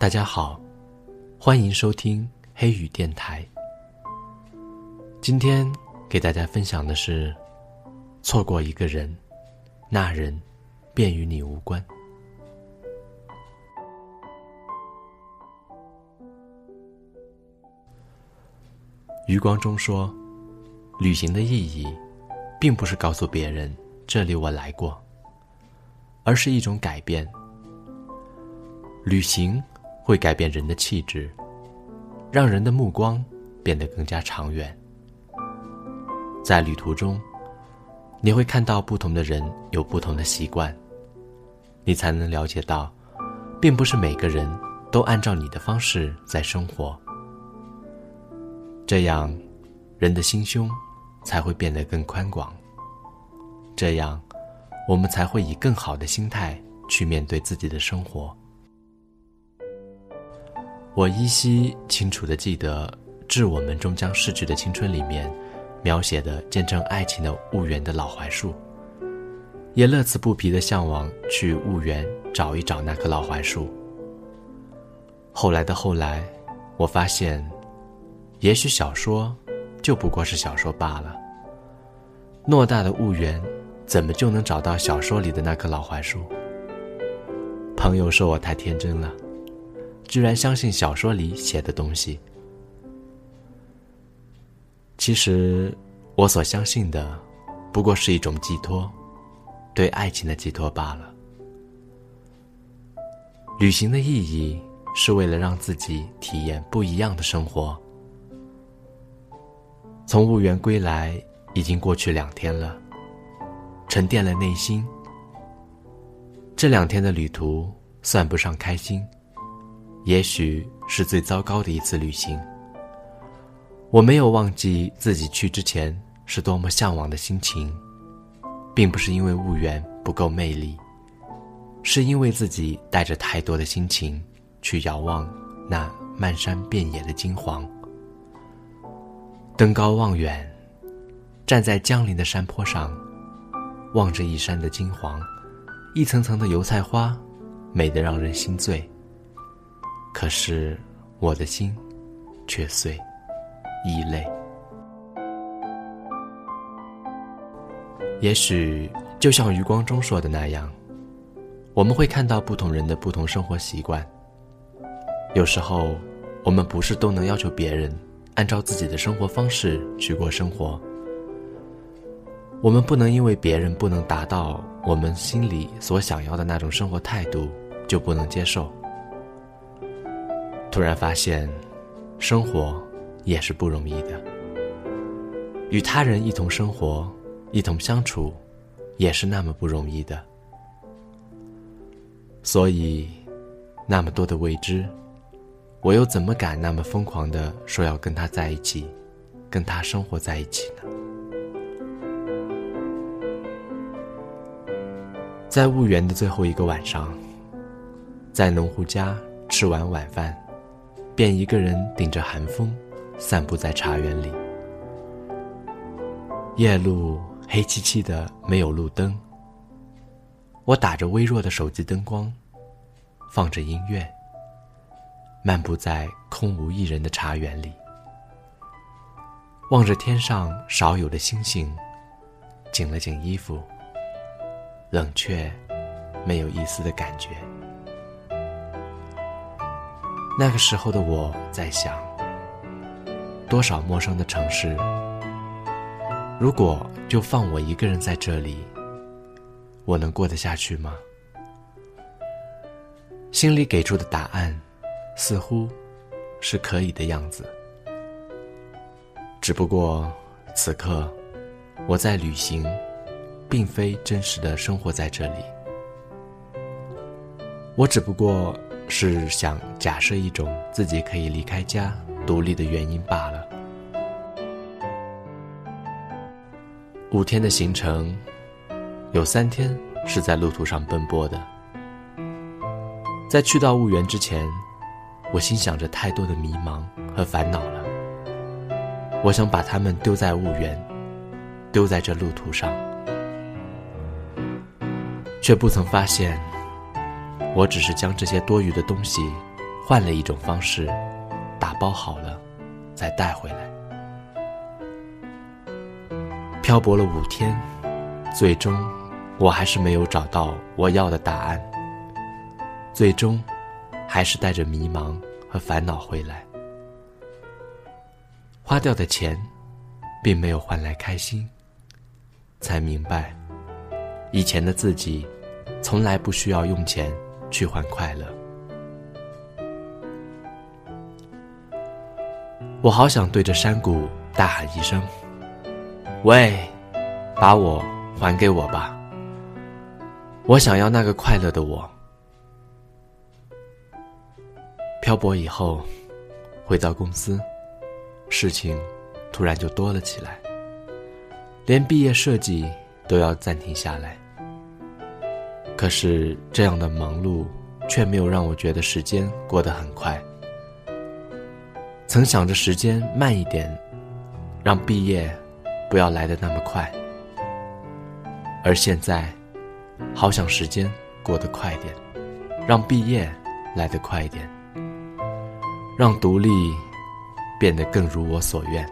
大家好，欢迎收听黑雨电台。今天给大家分享的是：错过一个人，那人便与你无关。余光中说：“旅行的意义，并不是告诉别人这里我来过，而是一种改变。旅行会改变人的气质，让人的目光变得更加长远。在旅途中，你会看到不同的人有不同的习惯，你才能了解到，并不是每个人都按照你的方式在生活。”这样，人的心胸才会变得更宽广。这样，我们才会以更好的心态去面对自己的生活。我依稀清楚的记得《致我们终将逝去的青春》里面描写的见证爱情的婺源的老槐树，也乐此不疲的向往去婺源找一找那棵老槐树。后来的后来，我发现。也许小说，就不过是小说罢了。偌大的婺源，怎么就能找到小说里的那棵老槐树？朋友说我太天真了，居然相信小说里写的东西。其实，我所相信的，不过是一种寄托，对爱情的寄托罢了。旅行的意义，是为了让自己体验不一样的生活。从婺源归来，已经过去两天了，沉淀了内心。这两天的旅途算不上开心，也许是最糟糕的一次旅行。我没有忘记自己去之前是多么向往的心情，并不是因为婺源不够魅力，是因为自己带着太多的心情去遥望那漫山遍野的金黄。登高望远，站在江陵的山坡上，望着一山的金黄，一层层的油菜花，美得让人心醉。可是我的心却碎，意累。也许就像余光中说的那样，我们会看到不同人的不同生活习惯。有时候，我们不是都能要求别人。按照自己的生活方式去过生活，我们不能因为别人不能达到我们心里所想要的那种生活态度，就不能接受。突然发现，生活也是不容易的，与他人一同生活、一同相处，也是那么不容易的。所以，那么多的未知。我又怎么敢那么疯狂的说要跟他在一起，跟他生活在一起呢？在婺源的最后一个晚上，在农户家吃完晚饭，便一个人顶着寒风，散步在茶园里。夜路黑漆漆的，没有路灯。我打着微弱的手机灯光，放着音乐。漫步在空无一人的茶园里，望着天上少有的星星，紧了紧衣服，冷却，没有一丝的感觉。那个时候的我在想，多少陌生的城市，如果就放我一个人在这里，我能过得下去吗？心里给出的答案。似乎，是可以的样子。只不过，此刻我在旅行，并非真实的生活在这里。我只不过是想假设一种自己可以离开家、独立的原因罢了。五天的行程，有三天是在路途上奔波的。在去到婺源之前。我心想着太多的迷茫和烦恼了，我想把它们丢在婺源，丢在这路途上，却不曾发现，我只是将这些多余的东西换了一种方式，打包好了，再带回来。漂泊了五天，最终我还是没有找到我要的答案。最终，还是带着迷茫和烦恼回来。花掉的钱，并没有换来开心。才明白，以前的自己，从来不需要用钱去换快乐。我好想对着山谷大喊一声。喂，把我还给我吧！我想要那个快乐的我。漂泊以后，回到公司，事情突然就多了起来，连毕业设计都要暂停下来。可是这样的忙碌，却没有让我觉得时间过得很快。曾想着时间慢一点，让毕业。不要来的那么快，而现在，好想时间过得快点，让毕业来得快一点，让独立变得更如我所愿。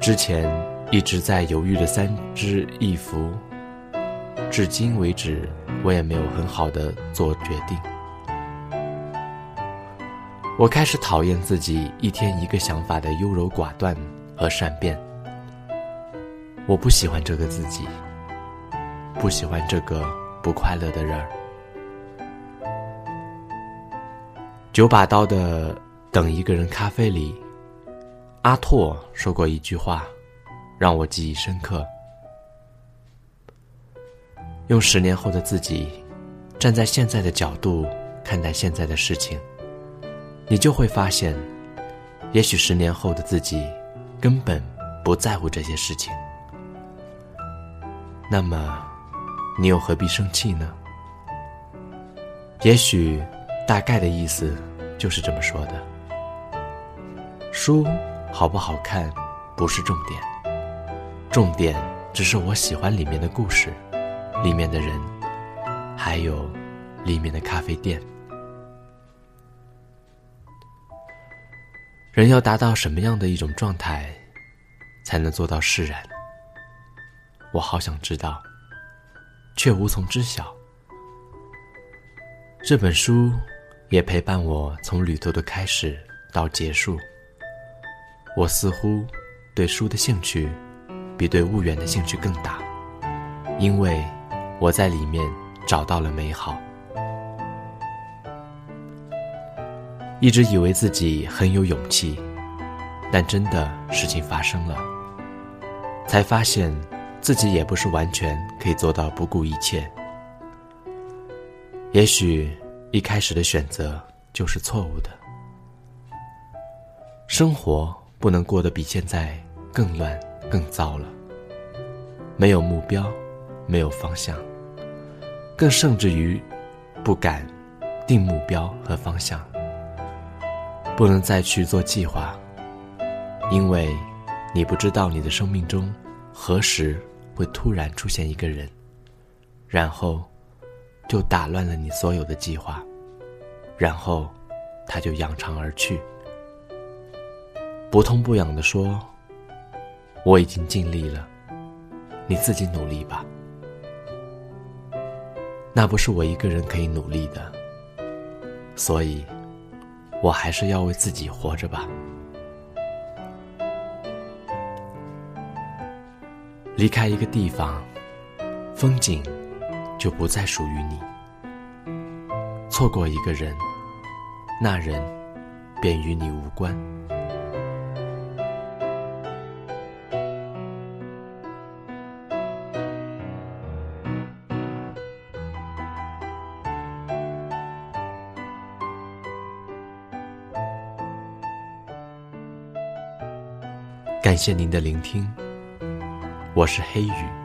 之前一直在犹豫的三支一扶，至今为止，我也没有很好的做决定。我开始讨厌自己一天一个想法的优柔寡断。和善变，我不喜欢这个自己，不喜欢这个不快乐的人儿。九把刀的《等一个人》咖啡里，阿拓说过一句话，让我记忆深刻。用十年后的自己，站在现在的角度看待现在的事情，你就会发现，也许十年后的自己。根本不在乎这些事情，那么你又何必生气呢？也许大概的意思就是这么说的。书好不好看不是重点，重点只是我喜欢里面的故事，里面的人，还有里面的咖啡店。人要达到什么样的一种状态，才能做到释然？我好想知道，却无从知晓。这本书也陪伴我从旅途的开始到结束。我似乎对书的兴趣比对婺源的兴趣更大，因为我在里面找到了美好。一直以为自己很有勇气，但真的事情发生了，才发现自己也不是完全可以做到不顾一切。也许一开始的选择就是错误的。生活不能过得比现在更乱、更糟了。没有目标，没有方向，更甚至于不敢定目标和方向。不能再去做计划，因为你不知道你的生命中何时会突然出现一个人，然后就打乱了你所有的计划，然后他就扬长而去，不痛不痒的说：“我已经尽力了，你自己努力吧。”那不是我一个人可以努力的，所以。我还是要为自己活着吧。离开一个地方，风景就不再属于你；错过一个人，那人便与你无关。感谢您的聆听，我是黑雨。